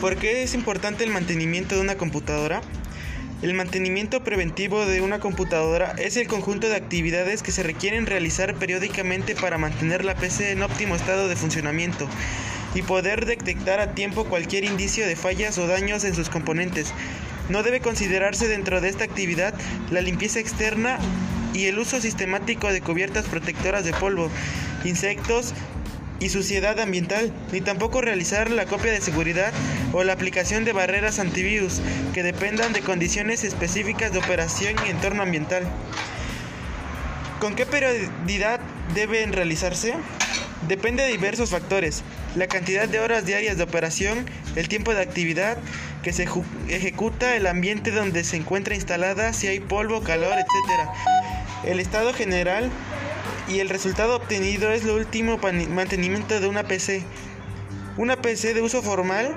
¿Por qué es importante el mantenimiento de una computadora? El mantenimiento preventivo de una computadora es el conjunto de actividades que se requieren realizar periódicamente para mantener la PC en óptimo estado de funcionamiento y poder detectar a tiempo cualquier indicio de fallas o daños en sus componentes. No debe considerarse dentro de esta actividad la limpieza externa y el uso sistemático de cubiertas protectoras de polvo, insectos y suciedad ambiental, ni tampoco realizar la copia de seguridad o la aplicación de barreras antivirus que dependan de condiciones específicas de operación y entorno ambiental. ¿Con qué periodicidad deben realizarse? Depende de diversos factores, la cantidad de horas diarias de operación, el tiempo de actividad que se ejecuta, el ambiente donde se encuentra instalada, si hay polvo, calor, etc. El estado general y el resultado obtenido es lo último mantenimiento de una PC. Una PC de uso formal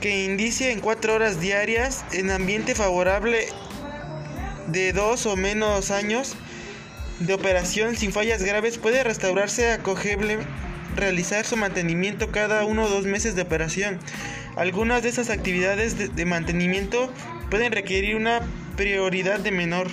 que indicie en 4 horas diarias en ambiente favorable de 2 o menos años de operación sin fallas graves puede restaurarse acogible realizar su mantenimiento cada uno o dos meses de operación. Algunas de esas actividades de mantenimiento pueden requerir una prioridad de menor